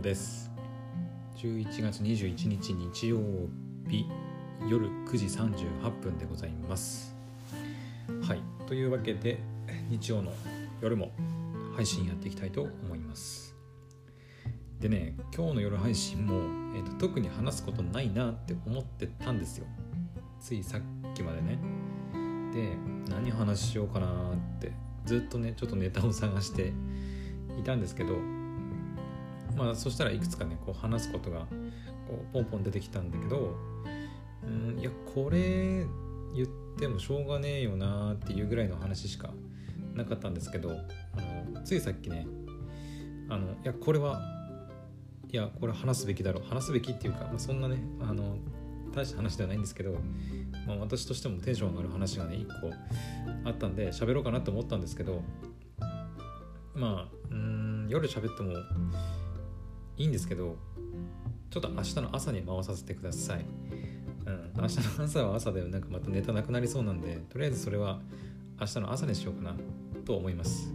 です。11月21日日曜日夜9時38分でございます。はいというわけで日曜の夜も配信やっていきたいと思います。でね今日の夜配信も、えーと、特に話すことないなって思ってたんですよ。ついさっきまでね。で何話しようかなってずっとねちょっとネタを探していたんですけどまあそしたらいくつかねこう話すことがこうポンポン出てきたんだけどうんいやこれ言ってもしょうがねえよなっていうぐらいの話しかなかったんですけどあのついさっきねあのいやこれはいやこれ話すべきだろう話すべきっていうか、まあ、そんなねあの大した話ではないんですけど、まあ、私としてもテンション上がる話がね1個あったんで喋ろうかなと思ったんですけどまあうん夜喋ってもいいんですけどちょっと明日の朝に回させてください、うん、明日の朝は朝でなんかまたネタなくなりそうなんでとりあえずそれは明日の朝にしようかなと思います。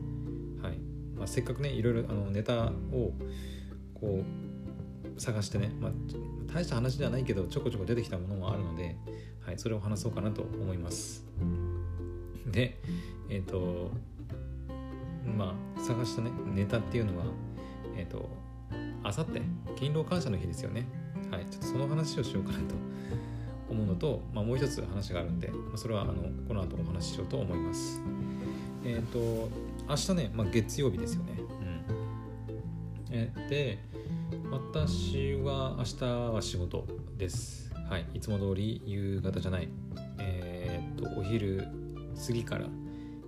はい、まあ、せっかくねいろいろあのネタをこう探してね、まあ、大した話ではないけどちょこちょこ出てきたものもあるので、はい、それを話そうかなと思います。でえっ、ー、とまあ探したねネタっていうのはえっ、ー、とあさって勤労感謝の日ですよね。はいちょっとその話をしようかなと思うのと、まあ、もう一つ話があるんで、ま、それはあのこの後お話ししようと思います。えっ、ー、と明日ね、まあ、月曜日ですよね。うん。えで私は明日は仕事です。はいいつも通り夕方じゃない。えっ、ー、とお昼過ぎから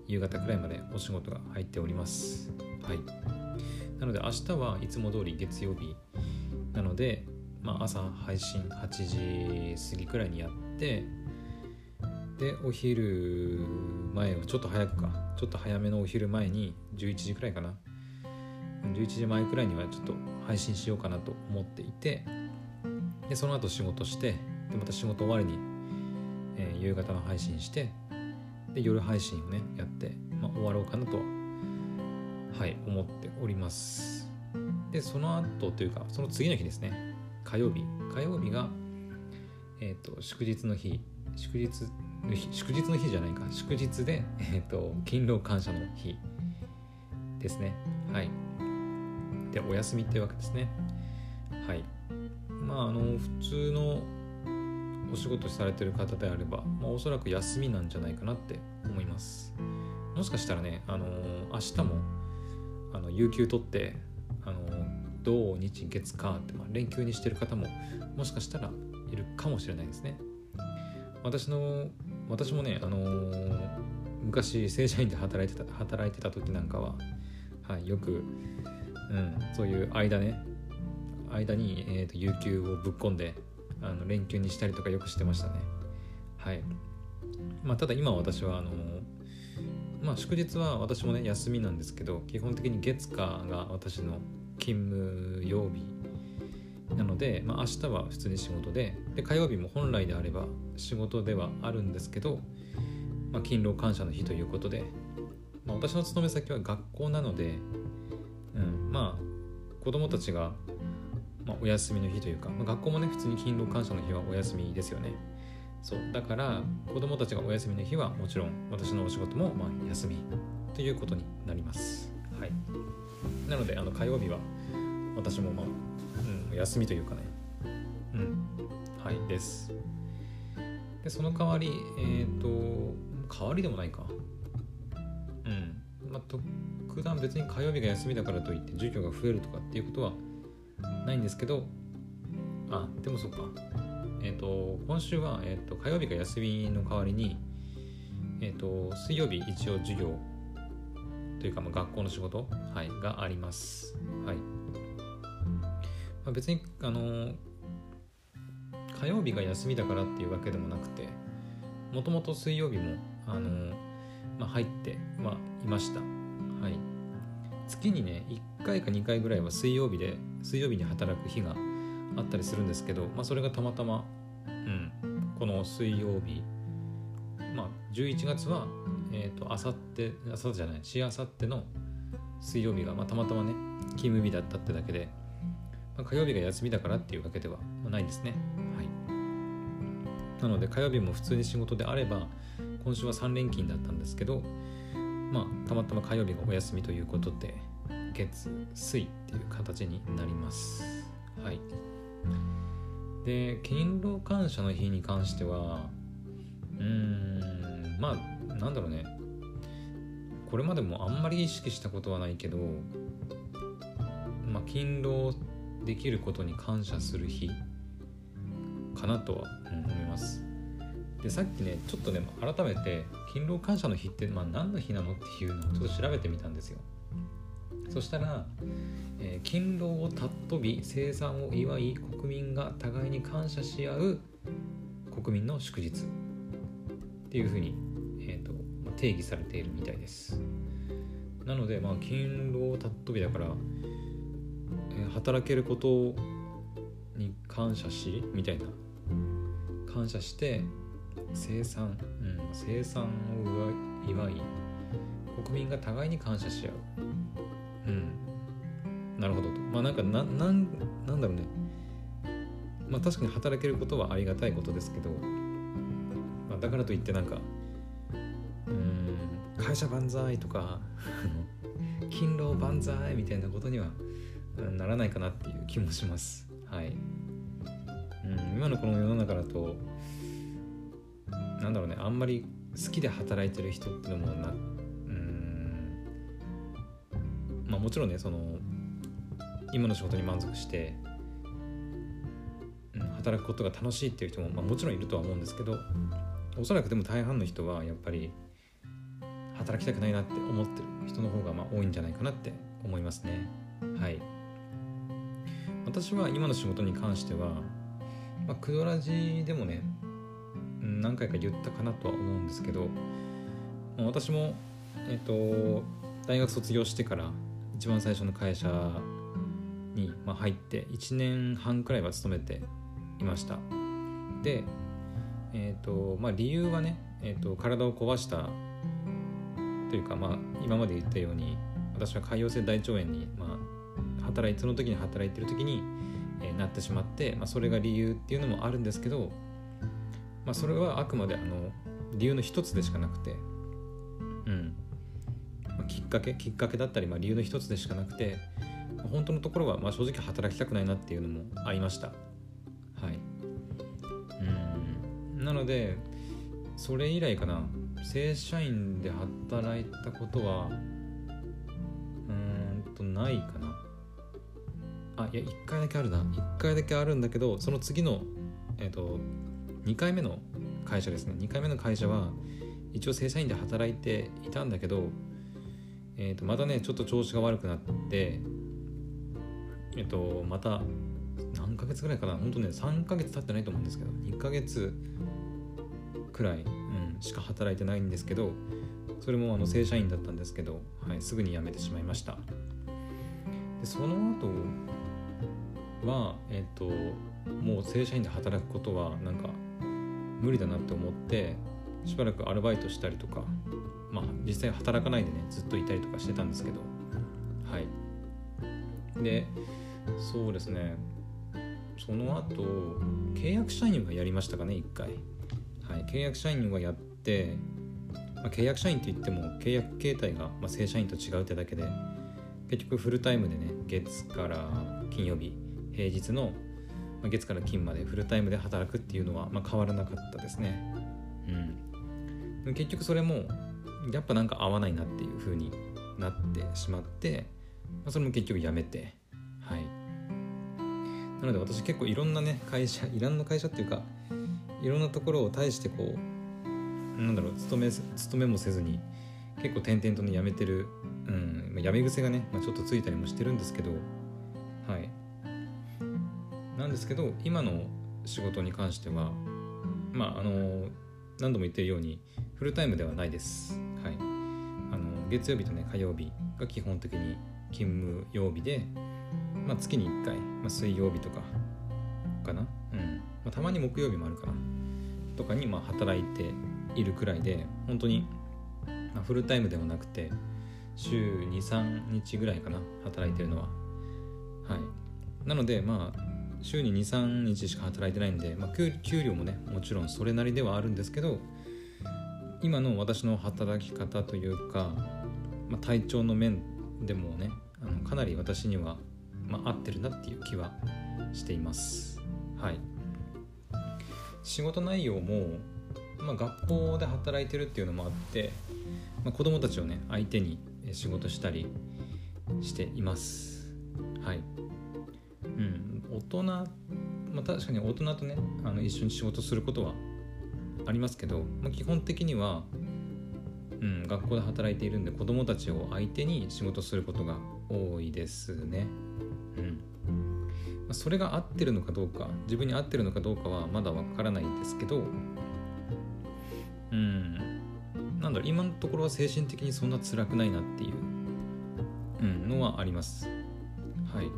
夕方くらいまでお仕事が入っております。はい。なので明日はいつも通り月曜日。なので、まあ、朝配信8時過ぎくらいにやってでお昼前をちょっと早くか。ちょっと早めのお昼前に11時くらいかな。11時前くらいにはちょっと配信しようかなと思っていてでその後仕事してでまた仕事終わりに、えー、夕方の配信してで夜配信をねやって、まあ、終わろうかなとはい思っております。でその後というかその次の日ですね。火曜日。火曜日がえ、ー、と祝日の日。祝日の日祝日の日じゃないか。祝日でえっ、ー、と勤労感謝の日ですね。はい。でお休みっていうわけですね。はい。まああの普通のお仕事されてる方であれば、まあ、おそらく休みなんじゃないかなって思います。もしかしたらね、あのー、明日もあの有給取ってあの土日月火って、まあ、連休にしてる方ももしかしたらいるかもしれないですね。私の私もね、あのー、昔正社員で働いてた働いてた時なんかは、はい、よく、うん、そういう間ね間に、えーと、有給をぶっ込んであの連休にしたりとかよくしてましたね。はい。まあただ今私はあのーまあ祝日は私もね休みなんですけど基本的に月火が私の勤務曜日なので、まあ、明日は普通に仕事でで火曜日も本来であれば仕事ではあるんですけど、まあ、勤労感謝の日ということで、まあ、私の勤め先は学校なので、うん、まあ子供たちが、まあ、お休みの日というか、ま、学校もね普通に勤労感謝の日はお休みですよね。そうだから子供たちがお休みの日はもちろん私のお仕事もまあ休みということになります。はい。なのであの火曜日は私もまあ、うん、休みというかね。うん。はいです。でその代わりえっ、ー、と代わりでもないか。うん。まあ特段別に火曜日が休みだからといって授業が増えるとかっていうことはないんですけどあでもそっか。えっ、ー、と、今週は、えーと、火曜日が休みの代わりに、えっ、ー、と、水曜日一応授業というか、まあ、学校の仕事、はい、があります。はい。まあ、別に、あの、火曜日が休みだからっていうわけでもなくて、もともと水曜日も、あの、まあ、入ってはいました。はい。月にね、1回か2回ぐらいは水曜日で、水曜日に働く日があったりするんですけど、まあ、それがたまたま、うん、この水曜日、まあ、11月は、えっ、ー、と、あさって、あさってじゃない、しあさっての水曜日が、まあ、たまたまね、勤務日だったってだけで、まあ、火曜日が休みだからっていうわけではないですね。はい。なので火曜日も普通に仕事であれば今週は3連勤だったんですけどまあたまたま火曜日がお休みということで月水っていう形になります。はいで勤労感謝の日に関してはうーんまあなんだろうね。これまでもあんまり意識したことはないけどまあ勤労できることに感謝する日かなとは思います。でさっきねちょっとね改めて勤労感謝の日って、まあ、何の日なのっていうのをちょっと調べてみたんですよ。そしたら、えー、勤労を尊び生産を祝い国民が互いに感謝し合う国民の祝日。っていうふうに、えーとまあ、定義されているみたいです。なのでまあ勤労を尊びだから、えー、働けることに感謝しみたいな。感謝して生産、うん、生産を祝い国民が互いに感謝し合う。うん。なるほどと。まあなんかななんなんだろうね。まあ確かに働けることはありがたいことですけど、まあ、だからといってなんかうん会社万歳とか勤労万歳みたいなことにはならないかなっていう気もします。はい、うん、今のこの世の中だとなんだろうね。あんまり好きで働いてる人ってのもなうんまあもちろんねその今の仕事に満足して、うん、働くことが楽しいっていう人も、まあ、もちろんいるとは思うんですけどおそらくでも大半の人はやっぱり働きたくないなって思ってる人の方がまあ多いんじゃないかなって思いますね。はい。私は今の仕事に関しては、まあ、クドラジでもね何回か言ったかなとは思うんですけど私もえっと大学卒業してから一番最初の会社に入って1年半くらいは勤めていました。でえっとまあ理由はね、えっと、体を壊したというかまあ今まで言ったように私は潰瘍性大腸炎に、まあ、働いその時に働いてる時に、えー、なってしまって、まあ、それが理由っていうのもあるんですけどまあ、それはあくまであの理由の一つでしかなくて、きっかけきっかけだったり、まあ、理由の一つでしかなくて、本当のところは、まあ、正直働きたくないなっていうのもありました。はい。うん。なのでそれ以来かな。正社員で働いたことはうんとないかな。あいや1回だけあるな。1回だけあるんだけどその次のえっ、ー、と2回目の会社ですね。2回目の会社は一応正社員で働いていたんだけど、えー、とまたねちょっと調子が悪くなってえっ、ー、とまた何ヶ月ぐらいかな本当ね3ヶ月経ってないと思うんですけど2ヶ月くらい、うん、しか働いてないんですけどそれもあの正社員だったんですけど、はい、すぐに辞めてしまいました。でその後はえっ、ー、ともう正社員で働くことはなんか無理だなって思ってしばらくアルバイトしたりとかまあ実際働かないでねずっといたりとかしてたんですけど。はい。でそうですね。その後契約社員はやりましたかね1回。はい。契約社員はやって、まあ、契約社員って言っても契約形態が、まあ、正社員と違うってだけで結局フルタイムでね月から金曜日平日のま、月から金までフルタイムで働くっていうのは、まあ、変わらなかったですね。うん、結局それもやっぱなんか合わないなっていう風になってしまって、まあ、それも結局やめてはい。なので私結構いろんなね会社いろんな会社っていうかいろんなところを対してこうなんだろう勤め勤めもせずに結構転々とね辞めてる、うん、辞め癖がね、まあ、ちょっとついたりもしてるんですけどはい。なんですけど今の仕事に関してはまああの何度も言ってるようにフルタイムではないです。はい、あの月曜日とね火曜日が基本的に勤務曜日で、まあ、月に1回、まあ、水曜日とかかな、うん。まあ、たまに木曜日もあるかな。とかにま働いているくらいで本当に、ま、フルタイムではなくて週23日ぐらいかな働いてるのは。はい。なのでまあ週に23日しか働いてないんで、まあ、給料もねもちろんそれなりではあるんですけど今の私の働き方というか、まあ、体調の面でもねあのかなり私には、まあ、合ってるなっていう気はしています。はい。仕事内容も、まあ、学校で働いてるっていうのもあって、まあ、子供たちをね相手に仕事したりしています。はい。うん。大人まあ確かに大人とねあの一緒に仕事することはありますけど、まあ、基本的には、うん、学校で働いているんで子供たちを相手に仕事することが多いですね。うんまあ、それが合ってるのかどうか自分に合ってるのかどうかはまだわからないんですけどうんなんだろう今のところは精神的にそんな辛くないなっていう、うん、のはあります。はい。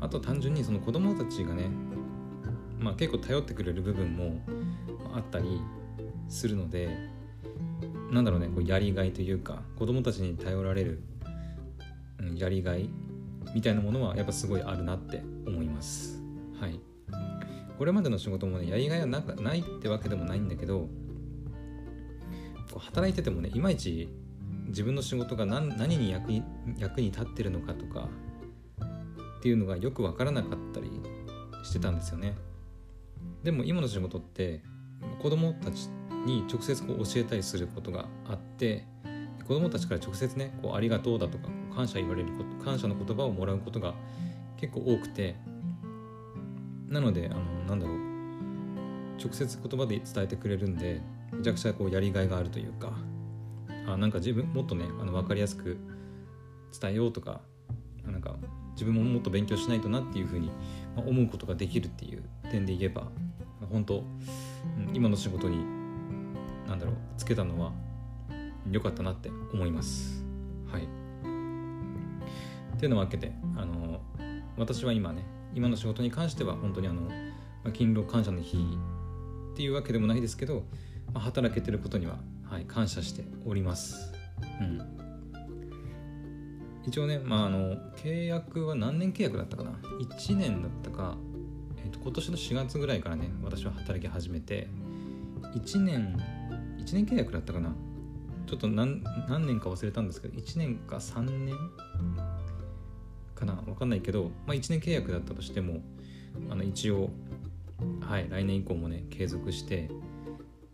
あと単純にその子供たちがね、まあ、結構頼ってくれる部分もあったりするのでなんだろうねこうやりがいというか子供たちに頼られる、うん、やりがいみたいなものはやっぱすごいあるなって思います。はい。これまでの仕事もねやりがいはなないってわけでもないんだけどこう働いててもねいまいち自分の仕事が何何に役に役に立ってるのかとかっていうのがよく分からなかったりしてたんですよね。でも今の仕事って子供たちに直接こう教えたりすることがあって子供たちから直接ねこうありがとうだとか感謝言われること感謝の言葉をもらうことが結構多くてなのであのなんだろう。直接言葉で伝えてくれるんでめちゃくちゃこうやりがいがあるというかあなんか自分もっとねあの分かりやすく伝えようとかなんか自分ももっと勉強しないとなっていうふうに思うことができるっていう点で言えば本当今の仕事に何だろうつけたのは良かったなって思います。はい。っていうのわけであの私は今ね今の仕事に関しては本当にあの勤労感謝の日っていうわけでもないですけど、まあ、働けてることには、はい、感謝しております。うん。一応ね、まあ、あの契約は何年契約だったかな？1年だったかえー、と今年の4月ぐらいからね私は働き始めて1年1年契約だったかな。ちょっと何何年か忘れたんですけど1年か3年かな。分かんないけど、まあ、1年契約だったとしてもあの一応はい来年以降もね継続して、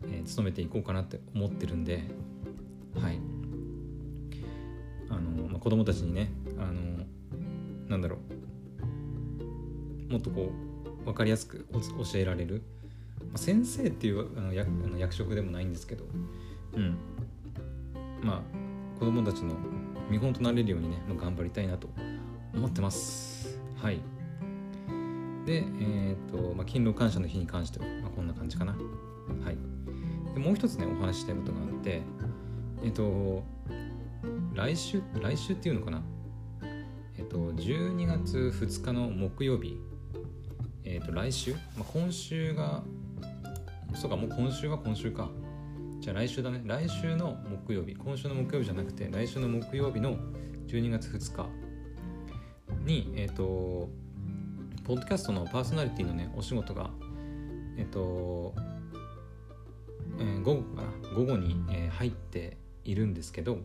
えー、勤めていこうかなって思ってるんではい。あの、まあ、子供たちにねあのなんだろう。もっとこう分かりやすく教えられる、まあ、先生っていうあの役あの役職でもないんですけど。うん。まあ子供たちの見本となれるようにね頑張りたいなと思ってます。はい。でえっ、と、まあ、勤労感謝の日に関しては、まあ、こんな感じかな。はい。でもう一つねお話ししたいことがあってえっ、と来週来週っていうのかな。えっ、と12月2日の木曜日えー、と来週、まあ、今週がそうかもう今週は今週か。じゃあ来週だね。来週の木曜日。今週の木曜日じゃなくて来週の木曜日の12月2日にえっ、ー、とポッドキャストのパーソナリティのねお仕事がえっ、ー、と、えー、午後かな？午後に、えー、入っているんですけど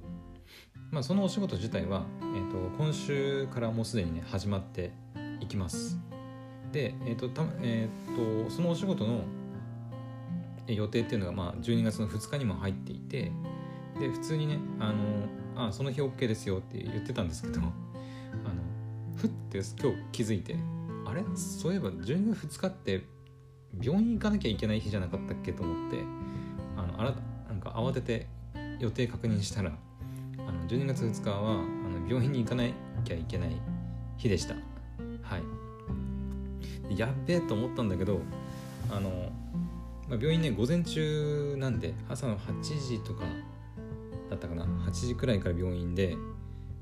まあそのお仕事自体は、えーと今週からもうすでにね始まっていきます。で、えーとたえーと、そのお仕事の予定っていうのが、まあ、12月の2日にも入っていてで普通にねあのあその日 OK ですよって言ってたんですけど あのふって今日気づいてあれ？そういえば12月2日って病院行かなきゃいけない日じゃなかったっけと思ってあのあらなんか慌てて予定確認したらあの12月2日はあの病院に行かなきゃいけない日でした。はい。やっべえと思ったんだけどあの、まあ、病院ね午前中なんで朝の8時とかだったかな8時くらいから病院で、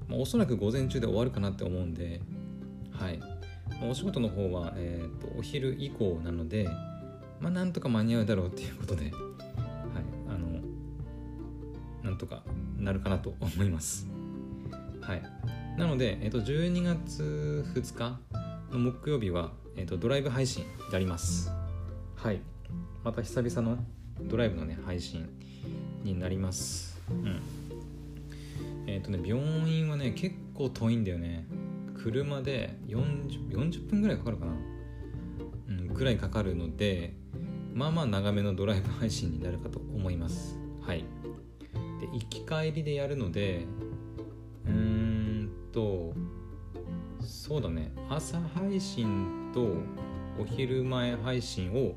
まあ、おそらく午前中で終わるかなって思うんではい、まあ、お仕事の方は、えーと、お昼以降なのでまあなんとか間に合うだろうっていうことではい。あのなんとかなるかなと思います。はい。なので、えっ、ー、と、12月2日の木曜日は、えーと、ドライブ配信やります。はい。また久々のドライブのね配信になります。うん。えっ、ー、とね病院はね結構遠いんだよね。車で 40, 40分ぐらいかかるかな。うんぐらいかかるのでまあまあ長めのドライブ配信になるかと思います。はい。で行き帰りでやるのでうーんとそうだね。朝配信とお昼前配信を、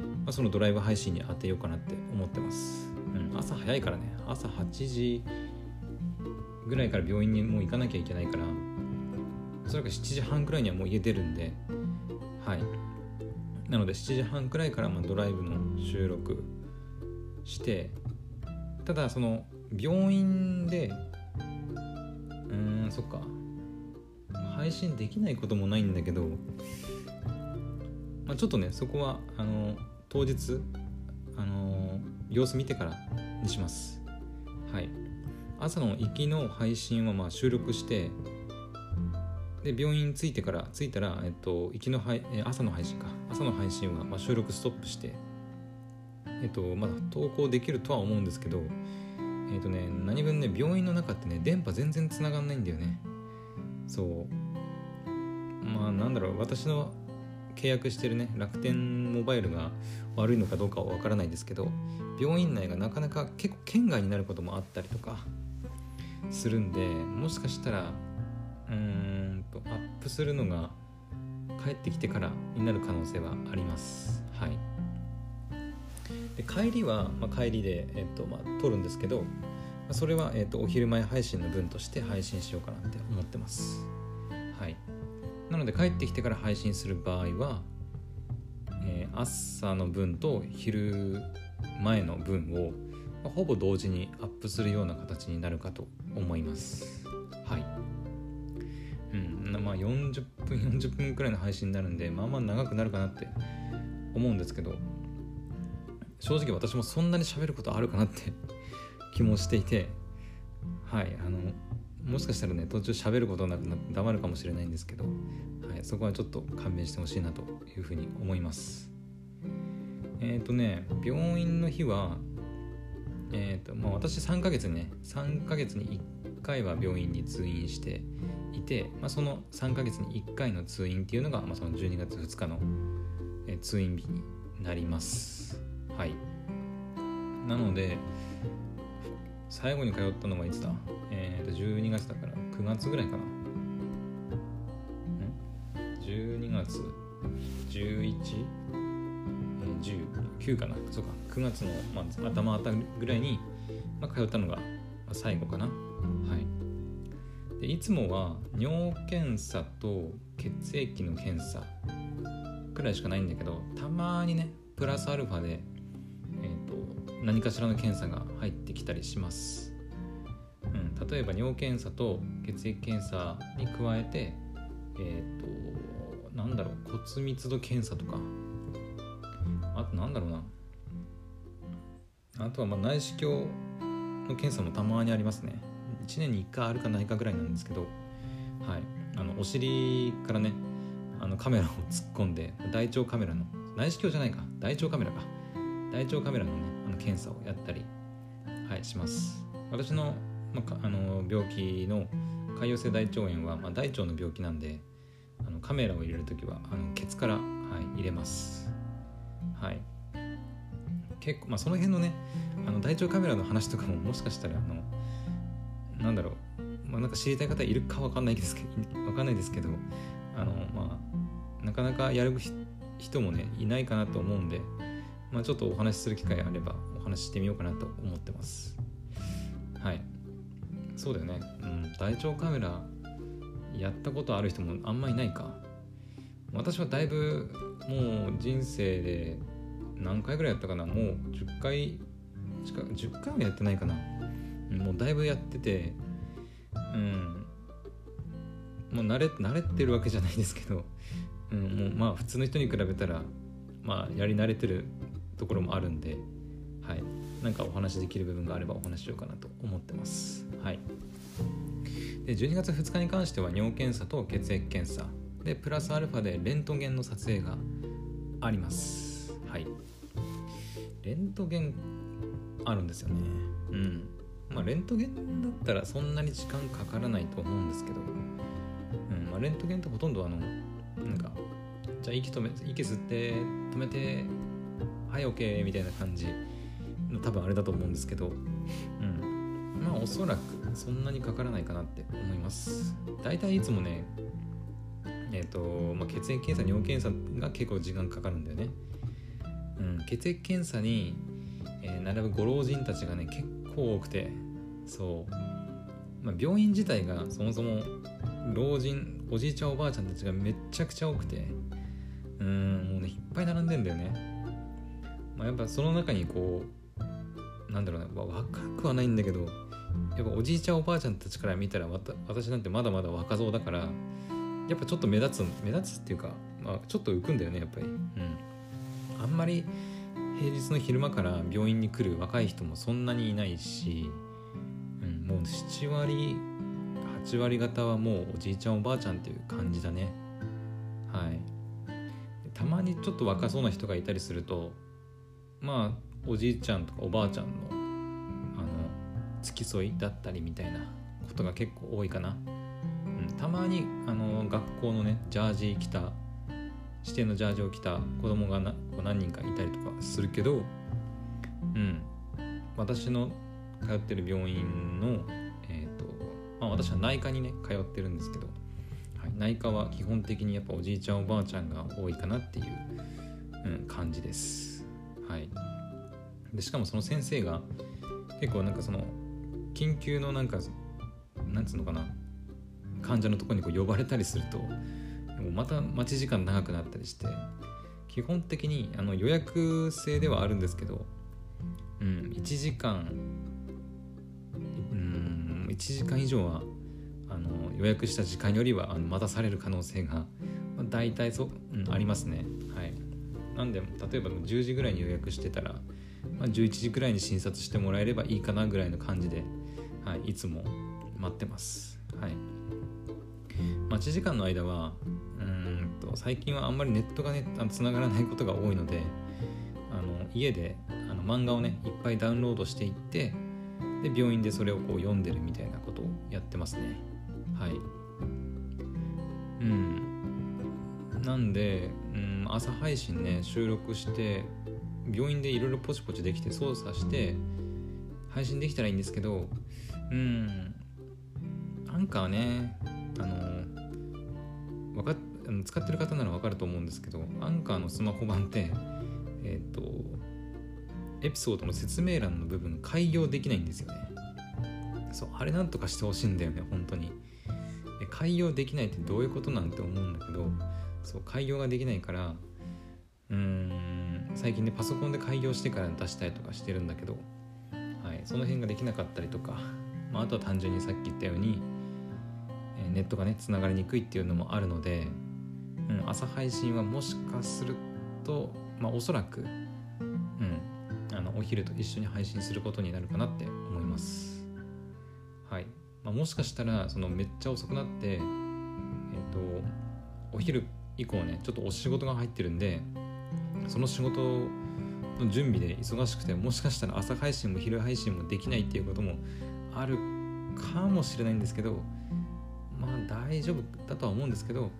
まあ、そのドライブ配信に当てようかなって思ってます、うん、朝早いからね。朝8時ぐらいから病院にもう行かなきゃいけないからおそらく7時半くらいにはもう家出るんではい。なので7時半くらいからまドライブの収録してただその病院でうーんそっか。配信できないこともないんだけど、まあ、ちょっとねそこはあの当日あの様子見てからにします。はい。朝の行きの配信はまあ収録してで病院着いてから着いたら、えっと、行きの配朝の配信か。朝の配信はまあ収録ストップしてえっとまだ投稿できるとは思うんですけどえっとね何分ね病院の中ってね電波全然繋がんないんだよね。そう。まあなんだろう私の契約してるね楽天モバイルが悪いのかどうかは分からないですけど病院内がなかなか結構県外になることもあったりとかするんでもしかしたらうーんとアップするのが帰ってきてからになる可能性はあります。はい。で帰りは、まあ、帰りで、えっとまあ、撮るんですけどそれは、えっと、お昼前配信の分として配信しようかなって思ってます。はい。ので帰ってきてから配信する場合は、えー、朝の分と昼前の分を、ま、ほぼ同時にアップするような形になるかと思います。はい。うん。まあ40分40分くらいの配信になるんでまあまあ長くなるかなって思うんですけど正直私もそんなに喋ることあるかなって 気もしていてはい。あのもしかしたらね途中喋ることなくなって黙るかもしれないんですけど、そこはちょっと勘弁してほしいなというふうに思います。えっ、ー、とね病院の日はえっ、ー、とまあ私3ヶ月ね3ヶ月に1回は病院に通院していて、まあ、その3ヶ月に1回の通院っていうのが、まあ、その12月2日の、え通院日になります。はい。なので最後に通ったのはいつだ？えっ、ー、と12月だから9月ぐらいかな。月11、えー、19かな。そうか。9月の、まあ、頭あたぐらいに、まあ、通ったのが最後かな。はい。でいつもは尿検査と血液の検査くらいしかないんだけどたまにねプラスアルファでえー、と何かしらの検査が入ってきたりします、うん、例えば尿検査と血液検査に加えてえっ、ー、となんだろう骨密度検査とか。あとなんだろうな。あとはまあ内視鏡の検査もたまにありますね。1年に1回あるかないかぐらいなんですけど。はい。あのお尻からねあのカメラを突っ込んで大腸カメラの内視鏡じゃないか。大腸カメラか。大腸カメラのねあの検査をやったり、はい、します。私の,、まあ、あの病気の潰瘍性大腸炎は、まあ、大腸の病気なんでカメラを入れる時はあのケツから、はい、入れます。はい。結構まあその辺のねあの大腸カメラの話とかももしかしたらあのなんだろう、まあ、なんか知りたい方いるかわかんないですけどわかんないですけどあのまあなかなかやる人もねいないかなと思うんでまあ、ちょっとお話しする機会あればお話ししてみようかなと思ってます。はい。そうだよね。うん大腸カメラやったことある人もあんまいないか。私はだいぶもう人生で何回ぐらいやったかな。もう10回近く10回はやってないかな。もうだいぶやっててうん。もう慣れ慣れてるわけじゃないですけど、うん、もうまあ普通の人に比べたらまあやり慣れてるところもあるんで、はい、なんかお話できる部分があればお話しようかなと思ってます。はい、で12月2日に関しては尿検査と血液検査。でプラスアルファでレントゲンの撮影があります。はい。レントゲンあるんですよね。うん。まあレントゲンだったらそんなに時間かからないと思うんですけど、うん。まあ、レントゲンってほとんどあのなんかじゃあ息止め息吸って止めてはい OK みたいな感じの多分あれだと思うんですけど。うん。まあおそらくそんなにかからないかなって思います。大体いつもねえっ、ー、と、まあ、血液検査尿検査が結構時間かかるんだよね。うん血液検査に、えー、並ぶご老人たちがね結構多くてそう、まあ、病院自体がそもそも老人おじいちゃんおばあちゃんたちがめちゃくちゃ多くてうんもうねいっぱい並んでんだよね、まあ、やっぱその中にこうなんだろうね、若くはないんだけどやっぱおじいちゃんおばあちゃんたちから見たら私なんてまだまだ若造だからやっぱちょっと目立つ目立つっていうか、まあ、ちょっと浮くんだよねやっぱり。うん。あんまり平日の昼間から病院に来る若い人もそんなにいないし、うん、もう7割8割方はもうおじいちゃんおばあちゃんっていう感じだね。はい。たまにちょっと若そうな人がいたりするとまあおじいちゃんとかおばあちゃんの付き添いだったりみたいなことが結構多いかな、うん、たまにあの学校のねジャージ着た指定のジャージを着た子供がなこう何人かいたりとかするけどうん。私の通ってる病院のえっ、ー、とまあ私は内科にね通ってるんですけど、はい、内科は基本的にやっぱおじいちゃんおばあちゃんが多いかなっていう、うん、感じです。はい。でしかもその先生が結構なんかその緊急のなんかなんつうのかな患者のところにこう呼ばれたりするとまた待ち時間長くなったりして基本的にあの予約制ではあるんですけど、うん、1時間うん1時間以上はあの予約した時間よりはあの待たされる可能性が、まあ、大体そ、うん、ありますね。はい。なんで例えば10時ぐらいに予約してたら、まあ、11時ぐらいに診察してもらえればいいかなぐらいの感じで、はい、いつも待ってます。はい。待ち時間の間はと最近はあんまりネットがねつながらないことが多いのであの家であの漫画をねいっぱいダウンロードしていってで病院でそれをこう読んでるみたいなことをやってますね。はい。うん。なんで、うん、朝配信ね収録して病院でいろいろポチポチできて操作して配信できたらいいんですけどうん。アンカーねあのかっ使ってる方なら分かると思うんですけどアンカーのスマホ版って えっ、ー、とエピソードの説明欄の部分開業できないんですよね。そうあれなんとかしてほしいんだよね本当に。開業できないってどういうことなんて思うんだけどそう開業ができないからうーん最近ねパソコンで開業してから出したりとかしてるんだけど、はい、その辺ができなかったりとか、まあ、あとは単純にさっき言ったようにネットがねつながりにくいっていうのもあるのでうん、朝配信はもしかすると、まあ、おそらく、うん、あのお昼と一緒に配信することになるかなって思います。はい。まあ、もしかしたら、そのめっちゃ遅くなって、えっ、ー、と、お昼以降ね、ちょっとお仕事が入ってるんで、その仕事の準備で忙しくて、もしかしたら朝配信も昼配信もできないっていうこともあるかもしれないんですけど、まあ大丈夫だとは思うんですけど、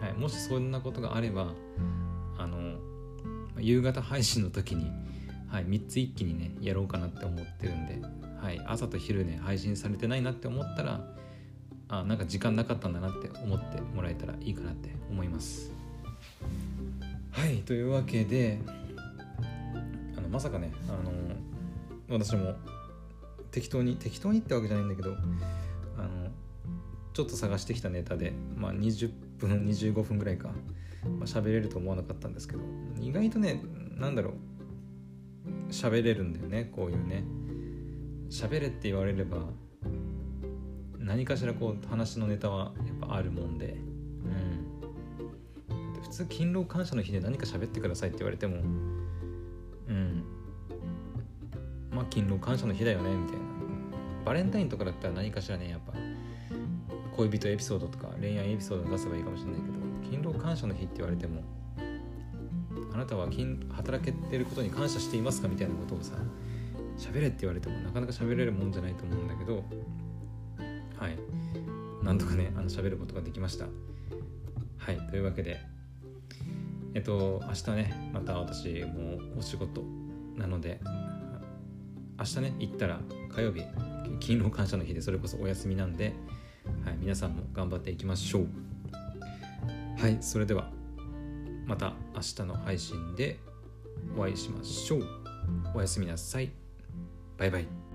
はい、もしそんなことがあればあの夕方配信の時に、はい、3つ一気にねやろうかなって思ってるんで、はい、朝と昼ね配信されてないなって思ったらあなんか時間なかったんだなって思ってもらえたらいいかなって思います。はいというわけであのまさかねあの私も適当に適当にってわけじゃないんだけどあのちょっと探してきたネタで、まあ、20分25分ぐらいか、まあ、喋れると思わなかったんですけど意外とね何だろう喋れるんだよねこういうね。喋れって言われれば何かしらこう話のネタはやっぱあるもんで。うん。普通勤労感謝の日で何か喋ってくださいって言われてもうんまあ勤労感謝の日だよねみたいな。バレンタインとかだったら何かしらねやっぱ。恋人エピソードとか恋愛エピソード出せばいいかもしれないけど勤労感謝の日って言われてもあなたは勤働けてることに感謝していますかみたいなことをさ喋れって言われてもなかなか喋れるもんじゃないと思うんだけどはい。なんとかねあの喋ることができました。はい。というわけでえっと明日ねまた私もお仕事なので明日ね行ったら火曜日勤労感謝の日でそれこそお休みなんで、はい、皆さんも頑張っていきましょう。はいそれではまた明日の配信でお会いしましょう。おやすみなさい。バイバイ。